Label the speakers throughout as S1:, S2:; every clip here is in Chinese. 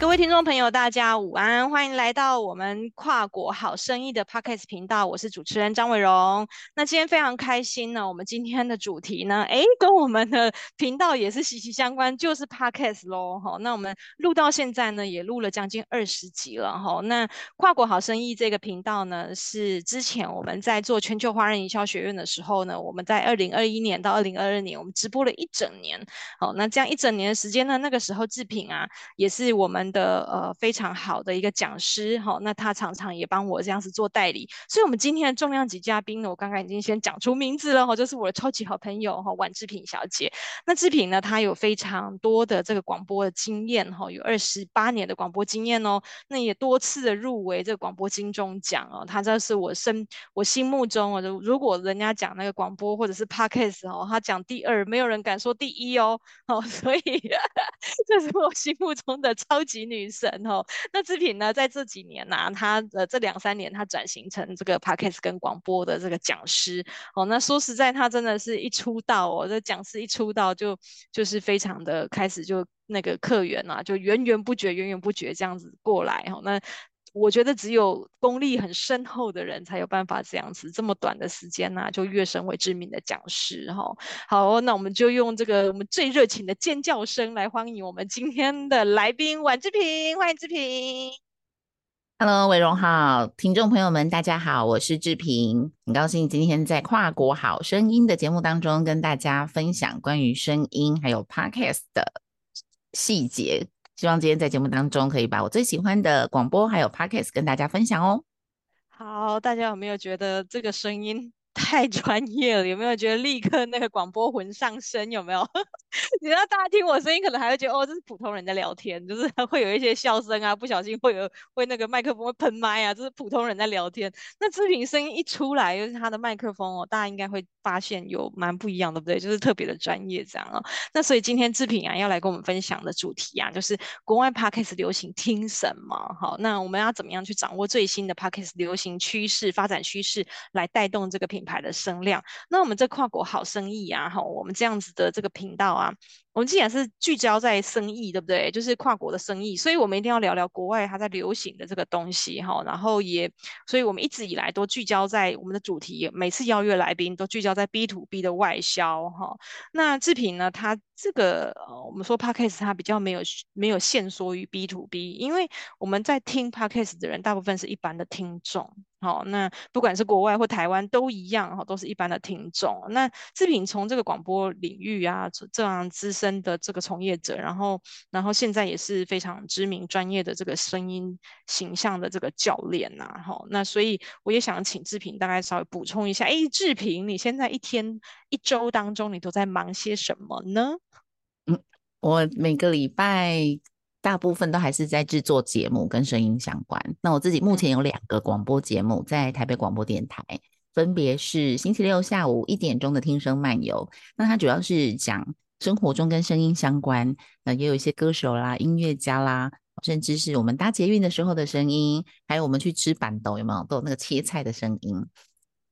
S1: 各位听众朋友，大家午安，欢迎来到我们跨国好生意的 Podcast 频道，我是主持人张伟荣。那今天非常开心呢，我们今天的主题呢，诶，跟我们的频道也是息息相关，就是 Podcast 喽。好，那我们录到现在呢，也录了将近二十集了。哈，那跨国好生意这个频道呢，是之前我们在做全球华人营销学院的时候呢，我们在二零二一年到二零二二年，我们直播了一整年。好，那这样一整年的时间呢，那个时候制品啊，也是我们的呃非常好的一个讲师哈、哦，那他常常也帮我这样子做代理，所以我们今天的重量级嘉宾呢，我刚刚已经先讲出名字了哈、哦，就是我的超级好朋友哈、哦，宛志苹小姐。那志苹呢，她有非常多的这个广播的经验哈、哦，有二十八年的广播经验哦，那也多次的入围这个广播金钟奖哦，她这是我心我心目中哦，如果人家讲那个广播或者是 Podcast 哦，她讲第二，没有人敢说第一哦，哦，所以 这是我心目中的超级女神。哦，那志平呢，在这几年呢、啊，他呃这两三年，他转型成这个 Podcast 跟广播的这个讲师哦。那说实在，他真的是一出道哦，这讲师一出道就就是非常的开始就那个客源啊，就源源不绝、源源不绝这样子过来哦。那我觉得只有功力很深厚的人才有办法这样子这么短的时间呐、就跃升为知名的讲师哈。好，那我们就用这个我们最热情的尖叫声来欢迎我们今天的来宾宛志平，欢迎志平。
S2: Hello，伟荣好，听众朋友们大家好，我是志平，很高兴今天在跨国好声音的节目当中跟大家分享关于声音还有 Podcast 的细节。希望今天在节目当中可以把我最喜欢的广播还有 Podcast 跟大家分享哦。
S1: 好，大家有没有觉得这个声音太专业了，有没有觉得立刻那个广播魂上身？有没有？你知道大家听我声音，可能还会觉得哦，这是普通人在聊天，就是 会有一些笑声啊，不小心会有会那个麦克风会喷麦啊，这是普通人在聊天。那志平声音一出来，又是他的麦克风哦，大家应该会发现有蛮不一样，对不对？就是特别的专业这样哦。那所以今天志平啊，要来跟我们分享的主题啊，就是国外 Podcast 流行听什么？好，那我们要怎么样去掌握最新的 Podcast 流行趋势、发展趋势，来带动这个品牌的声量？那我们这跨国好生意啊，哈，我们这样子的这个频道啊。我们既然是聚焦在生意，对不对？就是跨国的生意，所以我们一定要聊聊国外它在流行的这个东西哈。然后也，所以我们一直以来都聚焦在我们的主题，每次邀约来宾都聚焦在 B to B 的外销哈。那志平呢，它这个，我们说 Podcast 它比较没有没有限缩于 B to B，因为我们在听 Podcast 的人大部分是一般的听众。好，那不管是国外或台湾都一样哈，都是一般的听众。那志平从这个广播领域啊，这样资深的这个从业者，然后，然后现在也是非常知名专业的这个声音形象的这个教练呐，哈。那所以我也想请志平大概稍微补充一下，哎，志平，你现在一天一周当中你都在忙些什么呢？
S2: 嗯，我每个礼拜。大部分都还是在制作节目跟声音相关。那我自己目前有两个广播节目在台北广播电台，分别是星期六下午一点钟的《听声漫游》，那它主要是讲生活中跟声音相关，那也有一些歌手啦、音乐家啦，甚至是我们搭捷运的时候的声音，还有我们去吃板豆有没有都有那个切菜的声音。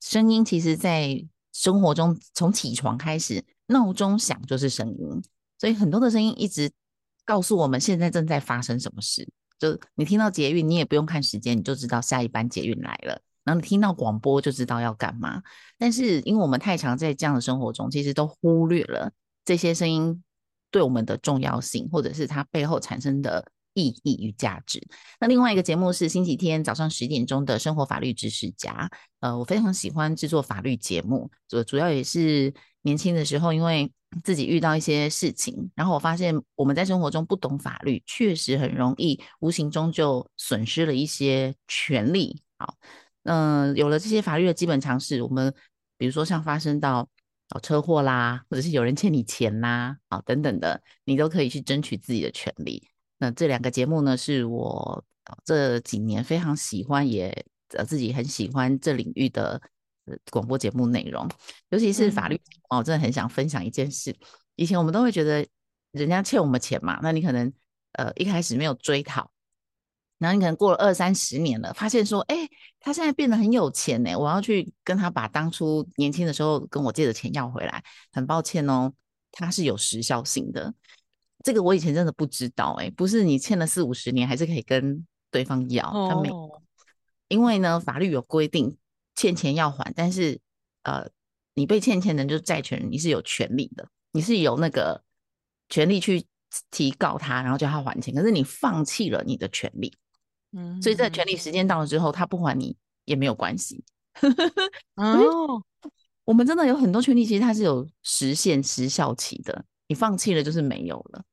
S2: 声音其实，在生活中从起床开始，闹钟响就是声音，所以很多的声音一直。告诉我们现在正在发生什么事，就你听到捷运，你也不用看时间，你就知道下一班捷运来了。然后你听到广播，就知道要干嘛。但是因为我们太常在这样的生活中，其实都忽略了这些声音对我们的重要性，或者是它背后产生的意义与价值。那另外一个节目是星期天早上十点钟的生活法律知识家。呃，我非常喜欢制作法律节目，主主要也是年轻的时候，因为自己遇到一些事情，然后我发现我们在生活中不懂法律，确实很容易无形中就损失了一些权利。好，嗯、有了这些法律的基本常识，我们比如说像发生到哦车祸啦，或者是有人欠你钱啦，啊等等的，你都可以去争取自己的权利。那这两个节目呢，是我这几年非常喜欢，也自己很喜欢这领域的。广播节目内容，尤其是法律哦，我真的很想分享一件事。以前我们都会觉得人家欠我们钱嘛，那你可能呃一开始没有追讨，然后你可能过了二三十年了，发现说，哎，他现在变得很有钱呢，我要去跟他把当初年轻的时候跟我借的钱要回来。很抱歉哦，它是有时效性的。这个我以前真的不知道、欸，哎，不是你欠了四五十年还是可以跟对方要，他没，因为呢法律有规定欠钱要还，但是呃你被欠钱的人就是债权人，你是有权利的，你是有那个权利去提告他，然后叫他还钱，可是你放弃了你的权利，嗯，所以在权利时间到了之后，他不还你也没有关系，哦。我们真的有很多权利，其实它是有时限、时效期的。你放弃了就是没有了，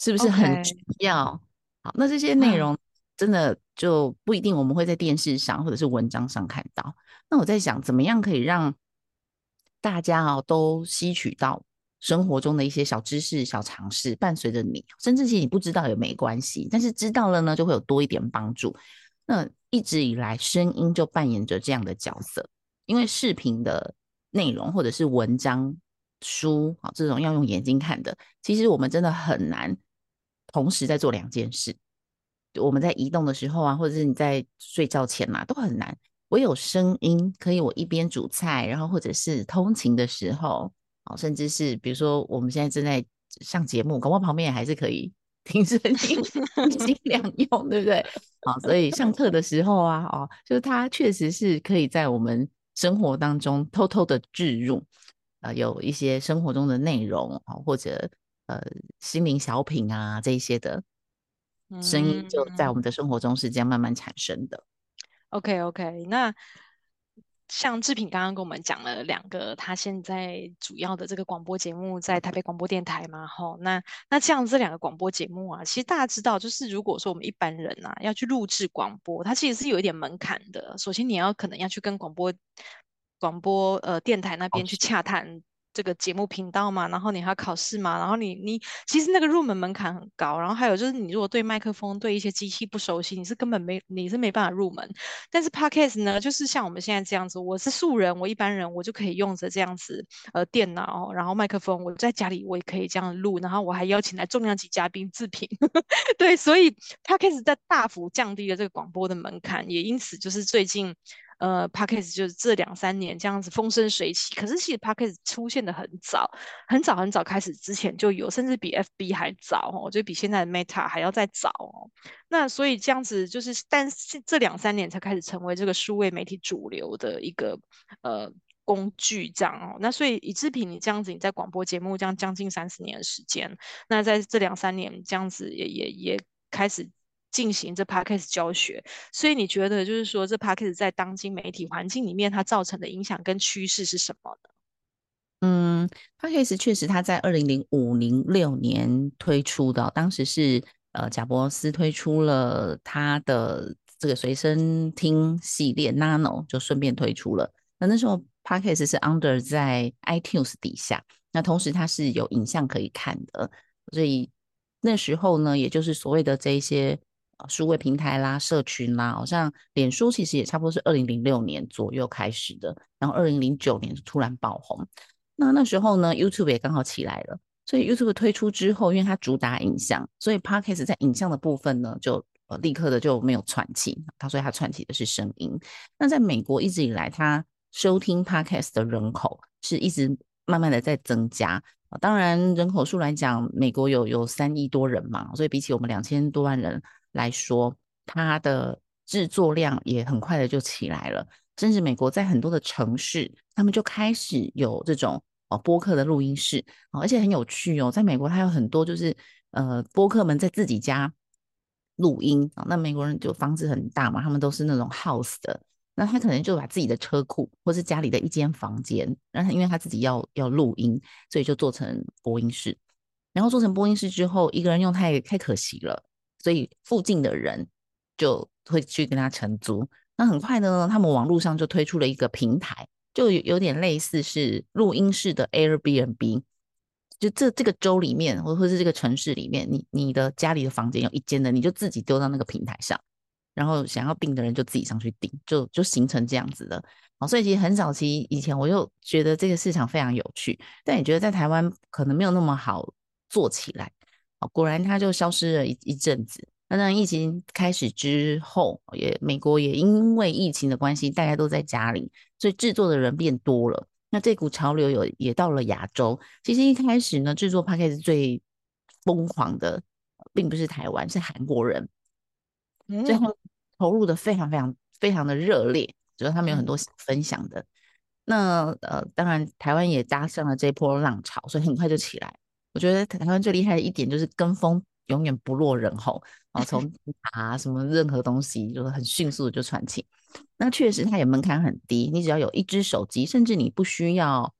S2: 是不是很重要.好，那这些内容真的就不一定我们会在电视上或者是文章上看到。那我在想，怎么样可以让大家哦都吸取到生活中的一些小知识、小常识，伴随着你，甚至其实你不知道也没关系，但是知道了呢，就会有多一点帮助。那一直以来，声音就扮演着这样的角色，因为视频的。内容或者是文章、书啊，这种要用眼睛看的，其实我们真的很难同时在做两件事。我们在移动的时候啊，或者是你在睡觉前嘛，都很难。我有声音可以，我一边煮菜，然后或者是通勤的时候，啊，甚至是比如说我们现在正在上节目，广播旁边也还是可以听声音，尽量用，对不对？啊，所以上课的时候啊，哦，就是它确实是可以在我们。生活当中偷偷的置入，呃，有一些生活中的内容啊，或者呃心灵小品啊这一些的声音，就在我们的生活中是这样慢慢产生的。
S1: OK OK，那像志平刚刚跟我们讲了两个，他现在主要的这个广播节目在台北广播电台嘛，吼，那那这样这两个广播节目啊，其实大家知道，就是如果说我们一般人啊要去录制广播，它其实是有一点门槛的。首先你要可能要去跟广播广播呃电台那边去洽谈。这个节目频道嘛，然后你还要考试嘛，然后你你其实那个入门门槛很高，然后还有就是你如果对麦克风对一些机器不熟悉，你是根本没你是没办法入门。但是 Podcast 呢，就是像我们现在这样子，我是素人，我一般人我就可以用着这样子呃电脑，然后麦克风，我在家里我也可以这样录，然后我还邀请来重量级嘉宾自评，对，所以 Podcast 在大幅降低了这个广播的门槛，也因此就是最近。呃，Podcast 就是这两三年这样子风生水起，可是其实 Podcast 出现的很早，很早很早开始之前就有，甚至比 FB 还早哦，我觉得比现在的 Meta 还要再早哦。那所以这样子就是，但是这两三年才开始成为这个数位媒体主流的一个呃工具，这样哦。那所以以志平你这样子，你在广播节目这样将近三十年的时间，那在这两三年这样子也也也开始。进行这 Podcast 教学，所以你觉得就是说，这 Podcast 在当今媒体环境里面，它造成的影响跟趋势是什么呢？
S2: 嗯，Podcast 确实它在二零零五零六年推出的，当时是呃贾伯斯推出了他的这个随身听系列 Nano，就顺便推出了。那那时候 Podcast 是 under 在 iTunes 底下，那同时它是有影像可以看的，所以那时候呢，也就是所谓的这一些。数位平台啦，社群啦，好像脸书其实也差不多是二零零六年左右开始的，然后二零零九年突然爆红。那那时候呢，YouTube 也刚好起来了，所以 YouTube 推出之后，因为它主打影像，所以 Podcast 在影像的部分呢，就呃立刻的就没有串起，它所以它串起的是声音。那在美国一直以来，它收听 Podcast 的人口是一直慢慢的在增加。当然人口数来讲，美国有有三亿多人嘛，所以比起我们两千多万人。来说，它的制作量也很快的就起来了，甚至美国在很多的城市，他们就开始有这种哦播客的录音室，而且很有趣哦，在美国它有很多就是呃播客们在自己家录音。啊，那美国人就房子很大嘛，他们都是那种 house 的，那他可能就把自己的车库或是家里的一间房间，然后因为他自己要要录音，所以就做成播音室，然后做成播音室之后，一个人用太太可惜了。所以附近的人就会去跟他承租。那很快呢，他们网络上就推出了一个平台，就有有点类似是录音室的 Airbnb。就这这个州里面，或或是这个城市里面，你你的家里的房间有一间的，你就自己丢到那个平台上，然后想要订的人就自己上去订，就就形成这样子的。好，所以其实很早期以前，我又觉得这个市场非常有趣，但也觉得在台湾可能没有那么好做起来。果然，它就消失了一一阵子。那当疫情开始之后，也美国也因为疫情的关系，大家都在家里，所以制作的人变多了。那这股潮流有也到了亚洲。其实一开始呢，制作 Podcast 最疯狂的，并不是台湾，是韩国人，
S1: 嗯、
S2: 所以他们投入的非常非常非常的热烈，主要他们有很多想分享的。嗯、那呃，当然台湾也搭上了这波浪潮，所以很快就起来。我觉得台湾最厉害的一点就是跟风永远不落人后，然后从 啊什么任何东西就是很迅速的就传起。那确实它也门槛很低，你只要有一只手机，甚至你不需要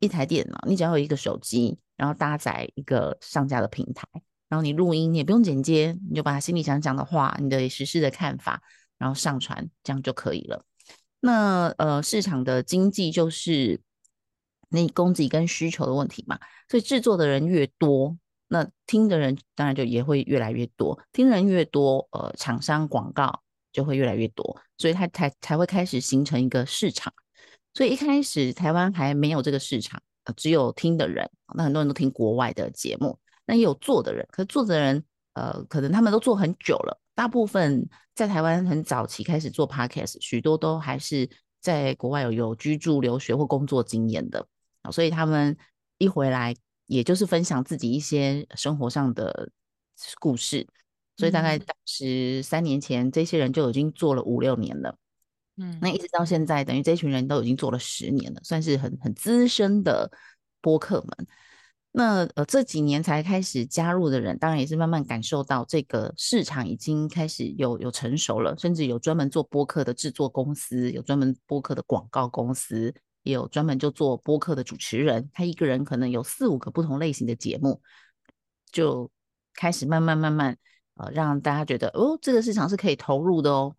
S2: 一台电脑，你只要有一个手机，然后搭载一个上架的平台，然后你录音，你也不用剪接，你就把心里想讲的话，你的时事的看法，然后上传，这样就可以了。那呃，市场的经济就是。那供给跟需求的问题嘛，所以制作的人越多，那听的人当然就也会越来越多。听人越多，呃，厂商广告就会越来越多，所以它才才会开始形成一个市场。所以一开始台湾还没有这个市场，呃，只有听的人，那很多人都听国外的节目，那也有做的人，可是做的人，呃，可能他们都做很久了，大部分在台湾很早期开始做 Podcast，许多都还是在国外有有居住、留学或工作经验的。所以他们一回来，也就是分享自己一些生活上的故事。所以大概当时三年前，这些人就已经做了五六年了。嗯，那一直到现在，等于这群人都已经做了十年了，算是很很资深的播客们。那呃这几年才开始加入的人，当然也是慢慢感受到这个市场已经开始有有成熟了，甚至有专门做播客的制作公司，有专门播客的广告公司。也有专门就做播客的主持人，他一个人可能有四五个不同类型的节目，就开始慢慢慢慢呃，让大家觉得哦，这个市场是可以投入的哦。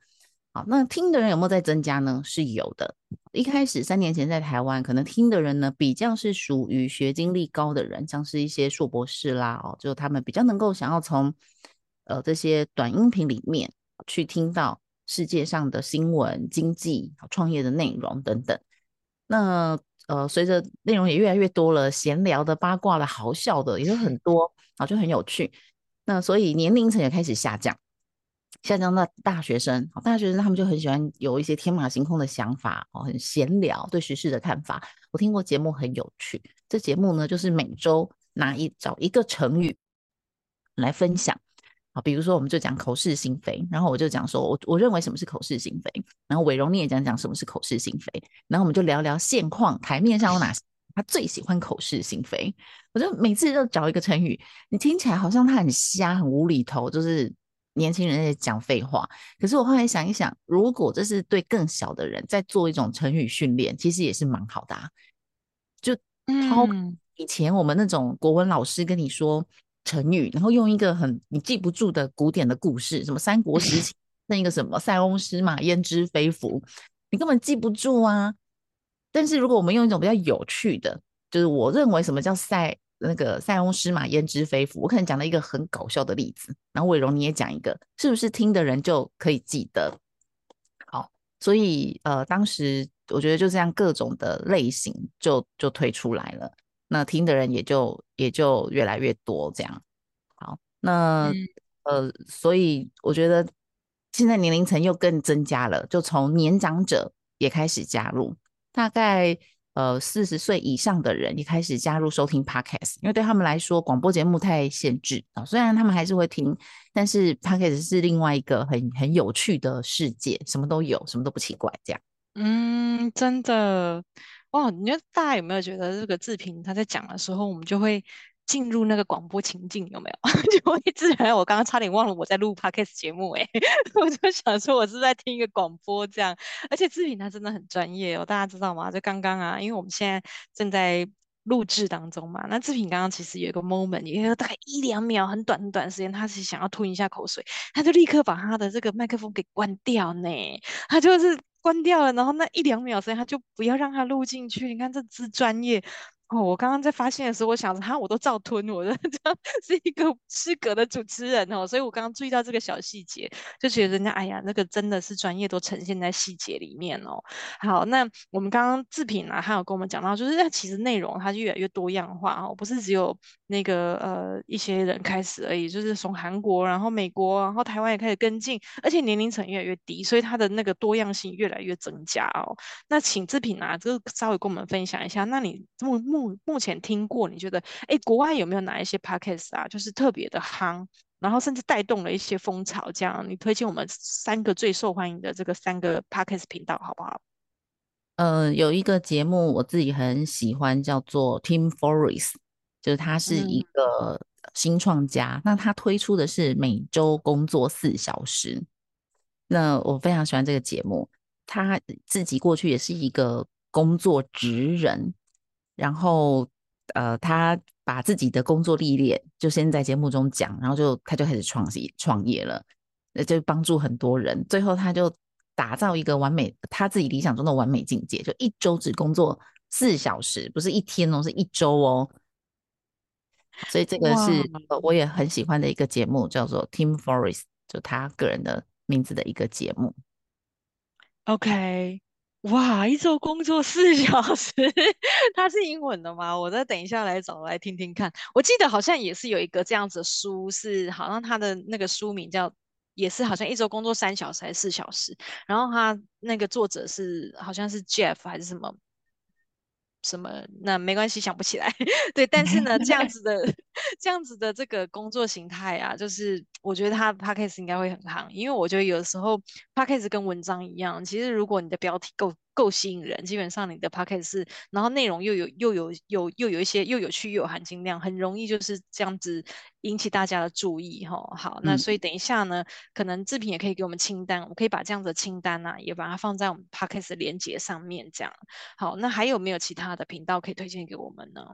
S2: 好，那听的人有没有在增加呢？是有的。一开始三年前在台湾，可能听的人呢比较是属于学经历高的人，像是一些硕博士啦哦，就他们比较能够想要从呃这些短音频里面去听到世界上的新闻、经济、创业的内容等等。那呃，随着内容也越来越多了，闲聊的、八卦的、好笑的也有很多啊，就很有趣。那所以年龄层也开始下降，下降到大学生。大学生他们就很喜欢有一些天马行空的想法哦，很闲聊，对时事的看法。我听过节目很有趣，这节目呢就是每周拿一找一个成语来分享。比如说，我们就讲口是心非，然后我就讲说，我我认为什么是口是心非，然后伟荣你也讲讲什么是口是心非，然后我们就聊聊现况，台面上有哪些他最喜欢口是心非。我就每次都找一个成语，你听起来好像他很瞎、很无厘头，就是年轻人在讲废话。可是我后来想一想，如果这是对更小的人在做一种成语训练，其实也是蛮好的啊。就超以前我们那种国文老师跟你说。成语，然后用一个很你记不住的古典的故事，什么三国时期 那一个什么塞翁失马焉知非福，你根本记不住啊。但是如果我们用一种比较有趣的，就是我认为什么叫塞那个塞翁失马焉知非福，我可能讲了一个很搞笑的例子，然后伟荣你也讲一个，是不是听的人就可以记得？好，所以呃，当时我觉得就这样各种的类型就就推出来了。那听的人也就也就越来越多，这样。好，那、嗯、呃，所以我觉得现在年龄层又更增加了，就从年长者也开始加入，大概呃四十岁以上的人也开始加入收听 Podcast，因为对他们来说广播节目太限制啊，虽然他们还是会听，但是 Podcast 是另外一个很很有趣的世界，什么都有，什么都不奇怪，这样。
S1: 嗯，真的。哦，你觉得大家有没有觉得这个志平他在讲的时候，我们就会进入那个广播情境，有没有？就会自然，我刚刚差点忘了我在录 podcast 节目，哎，我就想说我是在听一个广播这样。而且志平他真的很专业哦，大家知道吗？就刚刚啊，因为我们现在正在录制当中嘛，那志平刚刚其实有一个 moment，也有大概一两秒，很短很短时间，他是想要吞一下口水，他就立刻把他的这个麦克风给关掉呢，他就是。关掉了，然后那一两秒时间，他就不要让他录进去。你看这支专业。哦，我刚刚在发现的时候，我想着哈，我都照吞，我的 这样是一个失格的主持人哦，所以我刚刚注意到这个小细节，就觉得人家哎呀，那个真的是专业都呈现在细节里面哦。好，那我们刚刚制品啊，他有跟我们讲到，就是那其实内容它就越来越多样化哦，不是只有那个呃一些人开始而已，就是从韩国，然后美国，然后台湾也开始跟进，而且年龄层越来越低，所以它的那个多样性越来越增加哦。那请志平啊，就稍微跟我们分享一下，那你目目目前听过，你觉得哎，国外有没有哪一些 podcast 啊，就是特别的夯，然后甚至带动了一些风潮？这样，你推荐我们三个最受欢迎的这个三个 podcast 频道好不好？
S2: 呃，有一个节目我自己很喜欢，叫做 Tim Ferriss，就是他是一个新创家，嗯、那他推出的是每周工作四小时。那我非常喜欢这个节目，他自己过去也是一个工作职人，然后呃，他把自己的工作历练就先在节目中讲，然后就他就开始创业创业了，那就帮助很多人，最后他就。打造一个完美，他自己理想中的完美境界，就一周只工作四小时，不是一天哦，是一周哦。所以这个是我也很喜欢的一个节目，叫做 Tim Forest，就他个人的名字的一个节目。
S1: OK，哇，一周工作四小时，它是英文的吗？我再等一下来找来听听看。我记得好像也是有一个这样子的书，是好像他的那个书名叫。也是好像一周工作三小时还是四小时，然后他那个作者是好像是 Jeff 还是什么什么，那没关系，想不起来。对，但是呢，这样子的 这样子的这个工作形态啊，就是我觉得他 Podcast 应该会很夯，因为我觉得有时候 Podcast 跟文章一样，其实如果你的标题够。够吸引人，基本上你的 podcast 是，然后内容又有又有有又有一些又有趣又有含金量，很容易就是这样子引起大家的注意哈。好，那所以等一下呢，嗯、可能志平也可以给我们清单，我可以把这样子的清单呢、啊，也把它放在我们 podcast 的连接上面，这样。好，那还有没有其他的频道可以推荐给我们呢？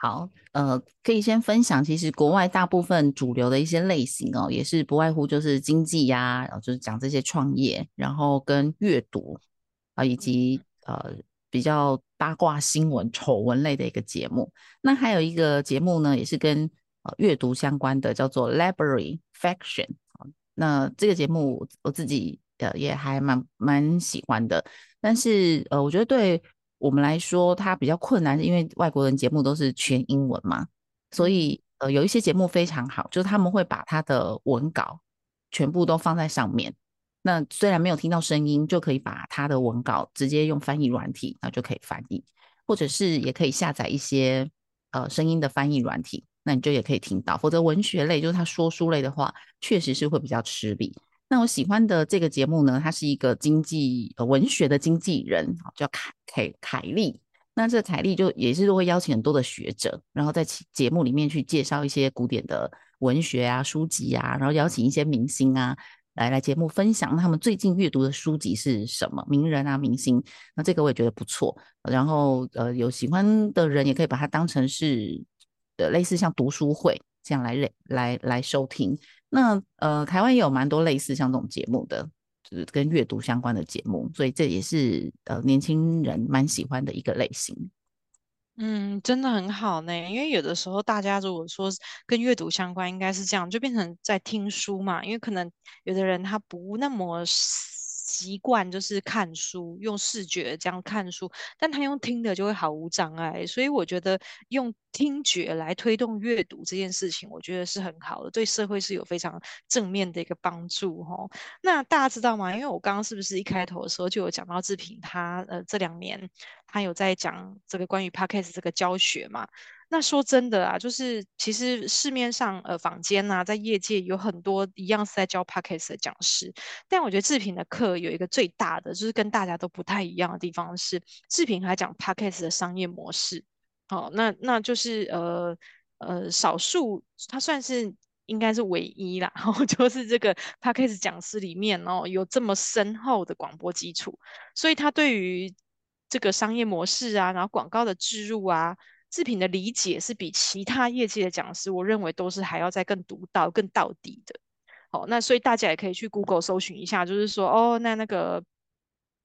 S2: 好，呃，可以先分享，其实国外大部分主流的一些类型哦，也是不外乎就是经济呀、啊，然后就是讲这些创业，然后跟阅读。啊，以及呃比较八卦新闻、丑闻类的一个节目。那还有一个节目呢，也是跟呃阅读相关的，叫做 Library Faction。那这个节目我自己呃也还蛮蛮喜欢的。但是呃，我觉得对我们来说，它比较困难，是因为外国人节目都是全英文嘛，所以呃有一些节目非常好，就是他们会把他的文稿全部都放在上面。那虽然没有听到声音，就可以把他的文稿直接用翻译软体，那就可以翻译，或者是也可以下载一些呃声音的翻译软体，那你就也可以听到。否则文学类就是他说书类的话，确实是会比较吃力。那我喜欢的这个节目呢，他是一个经济呃文学的经纪人，叫凯凯凯利。那这凯利就也是会邀请很多的学者，然后在节目里面去介绍一些古典的文学啊书籍啊，然后邀请一些明星啊。来来节目分享他们最近阅读的书籍是什么？名人啊，明星，那这个我也觉得不错。然后呃，有喜欢的人也可以把它当成是呃类似像读书会这样来来来收听。那呃，台湾也有蛮多类似像这种节目的，就是跟阅读相关的节目，所以这也是呃年轻人蛮喜欢的一个类型。
S1: 嗯，真的很好呢，因为有的时候大家如果说跟阅读相关，应该是这样，就变成在听书嘛。因为可能有的人他不那么习惯，就是看书，用视觉这样看书，但他用听的就会毫无障碍。所以我觉得用听觉来推动阅读这件事情，我觉得是很好的，对社会是有非常正面的一个帮助哈。那大家知道吗？因为我刚刚是不是一开头的时候就有讲到志平他呃这两年。他有在讲这个关于 Podcast 这个教学嘛？那说真的啊，就是其实市面上呃坊间呐，在业界有很多一样是在教 Podcast 的讲师，但我觉得志平的课有一个最大的，就是跟大家都不太一样的地方是，志平还讲 Podcast 的商业模式。好、哦，那那就是呃呃少数，他算是应该是唯一啦，然 后就是这个 Podcast 讲师里面哦有这么深厚的广播基础，所以他对于这个商业模式啊，然后广告的置入啊，志平的理解是比其他业界的讲师，我认为都是还要再更独到、更到底的。好，那所以大家也可以去 Google 搜寻一下，就是说，哦，那那个。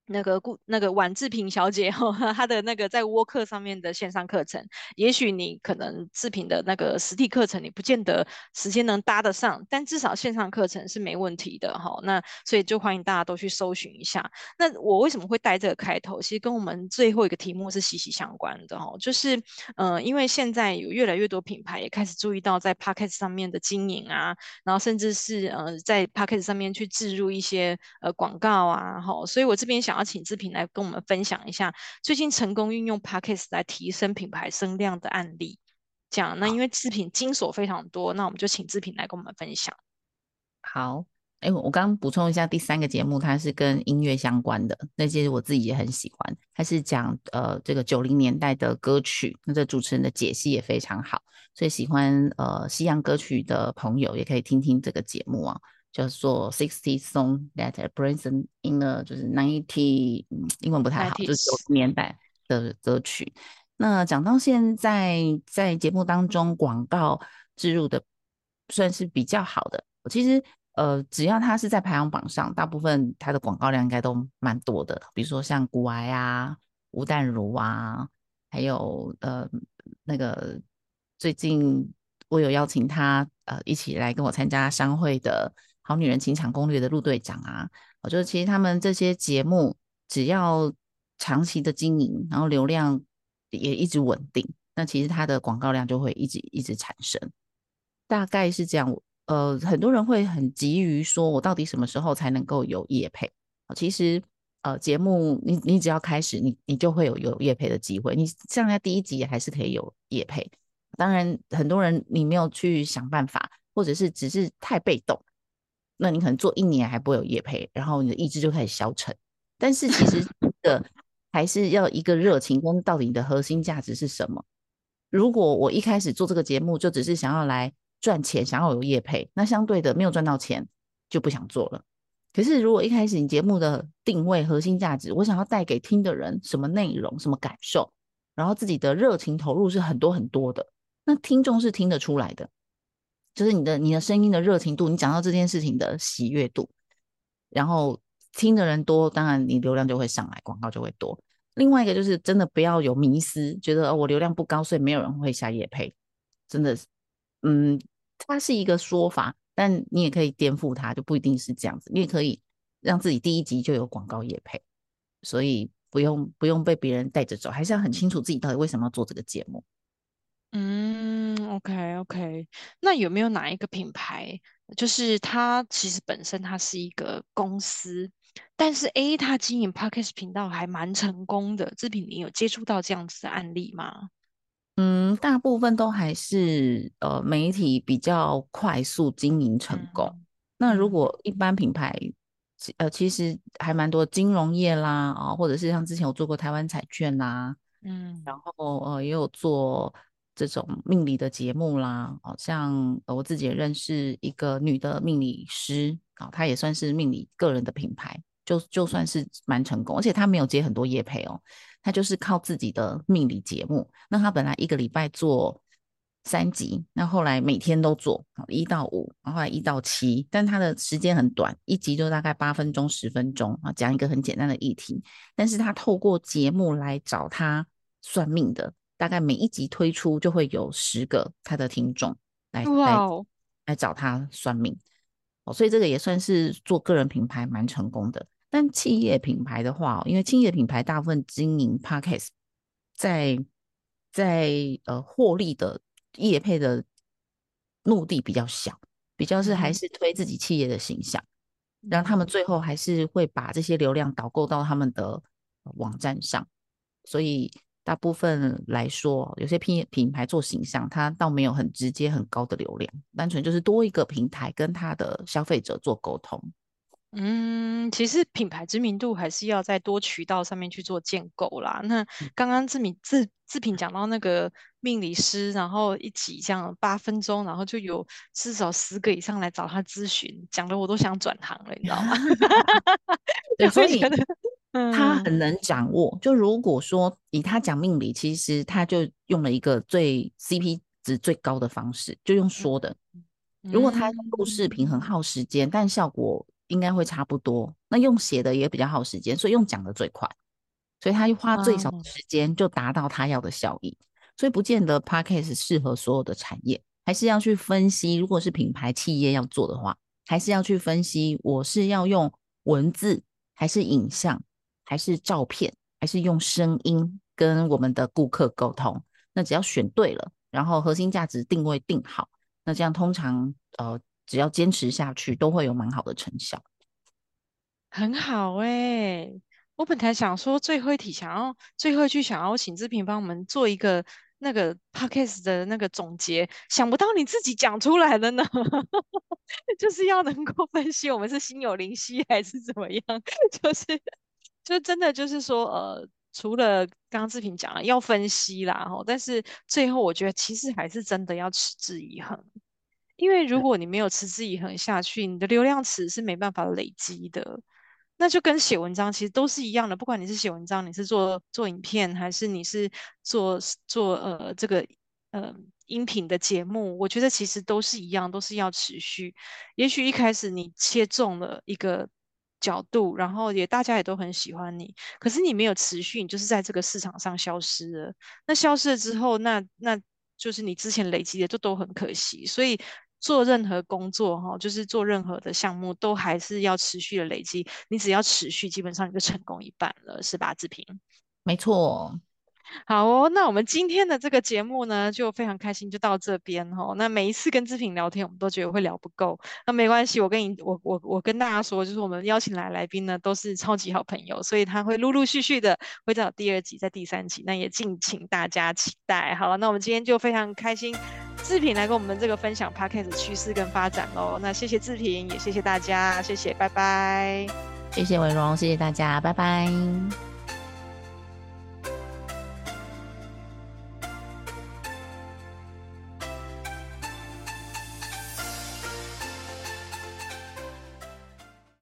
S1: 那个顾那个宛志平小姐哈，她的那个在沃课上面的线上课程，也许你可能志平的那个实体课程你不见得时间能搭得上，但至少线上课程是没问题的哈。那所以就欢迎大家都去搜寻一下。那我为什么会带这个开头？其实跟我们最后一个题目是息息相关的哈，就是嗯、因为现在有越来越多品牌也开始注意到在 Podcast 上面的经营啊，然后甚至是呃在 Podcast 上面去置入一些呃广告啊，哈，所以我这边想。想要请志平来跟我们分享一下最近成功运用 Podcast 来提升品牌声量的案例。这样，那因为志平精索非常多，那我们就请志平来跟我们分享。
S2: 好。哎，我刚刚补充一下，第三个节目它是跟音乐相关的，那其实我自己也很喜欢。它是讲呃这个九零年代的歌曲，那这主持人的解析也非常好，所以喜欢呃西洋歌曲的朋友也可以听听这个节目啊，叫做 Sixty Song That Present in the 就是 ninety，英文不太好，90s. 就是九十年代的歌曲。那讲到现在，在节目当中广告植入的算是比较好的，其实。呃，只要他是在排行榜上，大部分他的广告量应该都蛮多的。比如说像古癌啊、吴淡如啊，还有呃那个最近我有邀请他呃一起来跟我参加商会的《好女人情场攻略》的陆队长啊，我觉得其实他们这些节目只要长期的经营，然后流量也一直稳定，那其实它的广告量就会一直一直产生，大概是这样。呃，很多人会很急于说，我到底什么时候才能够有业配？其实，呃，节目你你只要开始，你你就会有有业配的机会。你上下第一集还是可以有业配。当然，很多人你没有去想办法，或者是只是太被动，那你可能做一年还不会有业配，然后你的意志就开始消沉。但是其实的 还是要一个热情，跟到底你的核心价值是什么？如果我一开始做这个节目，就只是想要来。赚钱想要有业配，那相对的没有赚到钱就不想做了。可是如果一开始你节目的定位核心价值，我想要带给听的人什么内容、什么感受，然后自己的热情投入是很多很多的，那听众是听得出来的。就是你的你的声音的热情度，你讲到这件事情的喜悦度，然后听的人多，当然你流量就会上来，广告就会多。另外一个就是真的不要有迷思，觉得哦我流量不高，所以没有人会下夜配，真的是。嗯，它是一个说法，但你也可以颠覆它，就不一定是这样子。你也可以让自己第一集就有广告夜配，所以不用不用被别人带着走，还是要很清楚自己到底为什么要做这个节目。
S1: 嗯，OK OK，那有没有哪一个品牌，就是它其实本身它是一个公司，但是 A 它经营 Podcast 频道还蛮成功的，志平你有接触到这样子的案例吗？
S2: 嗯，大部分都还是呃媒体比较快速经营成功。嗯、那如果一般品牌，呃，其实还蛮多金融业啦啊、哦，或者是像之前有做过台湾彩券啦，嗯，然后呃也有做这种命理的节目啦，哦、像我自己也认识一个女的命理师啊，她、也算是命理个人的品牌，就就算是蛮成功，而且她没有接很多业配哦。她就是靠自己的命理节目，那她本来一个礼拜做三集，那后来每天都做，一到五，然后来一到七，但他的时间很短，一集就大概八分钟、十分钟啊，讲一个很简单的议题。但是她透过节目来找她算命的，大概每一集推出就会有十个他的听众来来来找他算命，哦，所以这个也算是做个人品牌蛮成功的。但企业品牌的话，因为企业品牌大部分经营 Podcast，在在呃获利的业配的目的比较小，比较是还是推自己企业的形象，然后他们最后还是会把这些流量导购到他们的网站上，所以大部分来说，有些品品牌做形象，它倒没有很直接很高的流量，单纯就是多一个平台跟它的消费者做沟通。
S1: 嗯，其实品牌知名度还是要在多渠道上面去做建构啦。那刚刚志明志志平讲到那个命理师，然后一起这样八分钟，然后就有至少十个以上来找他咨询，讲的我都想转行了，你知道吗？
S2: 对，所以他很能掌握。就如果说以他讲命理，其实他就用了一个最 CP 值最高的方式，就用说的。如果他录视频很耗时间，但效果。应该会差不多，那用写的也比较耗时间，所以用讲的最快，所以他花最少的时间就达到他要的效益。所以不见得 Podcast 适合所有的产业，还是要去分析。如果是品牌企业要做的话，还是要去分析，我是要用文字，还是影像，还是照片，还是用声音跟我们的顾客沟通。那只要选对了，然后核心价值定位定好，那这样通常呃。只要坚持下去，都会有蛮好的成效。
S1: 很好哎、我本来想说最后一题，想要最后一句，想要请志平帮我们做一个那个 podcast 的那个总结，想不到你自己讲出来了呢，就是要能够分析我们是心有灵犀还是怎么样，就是就真的就是说，呃，除了刚刚志平讲了要分析啦，吼，但是最后我觉得其实还是真的要持之以恒，因为如果你没有持之以恒下去，你的流量池是没办法累积的。那就跟写文章其实都是一样的，不管你是写文章，你是做做影片，还是你是做做呃这个呃音频的节目，我觉得其实都是一样，都是要持续。也许一开始你切中了一个角度，然后也大家也都很喜欢你，可是你没有持续，你就是在这个市场上消失了。那消失了之后，那那就是你之前累积的就都很可惜，所以。做任何工作哈，就是做任何的项目，都还是要持续的累积。你只要持续，基本上你就成功一半了，是吧？志平，
S2: 没错。
S1: 好哦，那我们今天的这个节目呢，就非常开心，就到这边哈。那每一次跟志平聊天，我们都觉得会聊不够。那没关系，我跟你，我我我跟大家说，就是我们邀请来来宾呢，都是超级好朋友，所以他会陆陆续续的会在第二集，在第三集，那也敬请大家期待。好了，那我们今天就非常开心，志平来跟我们这个分享 Podcast 趋势跟发展喽。那谢谢志平，也谢谢大家，谢谢，拜拜。
S2: 谢谢伟荣，谢谢大家，拜拜。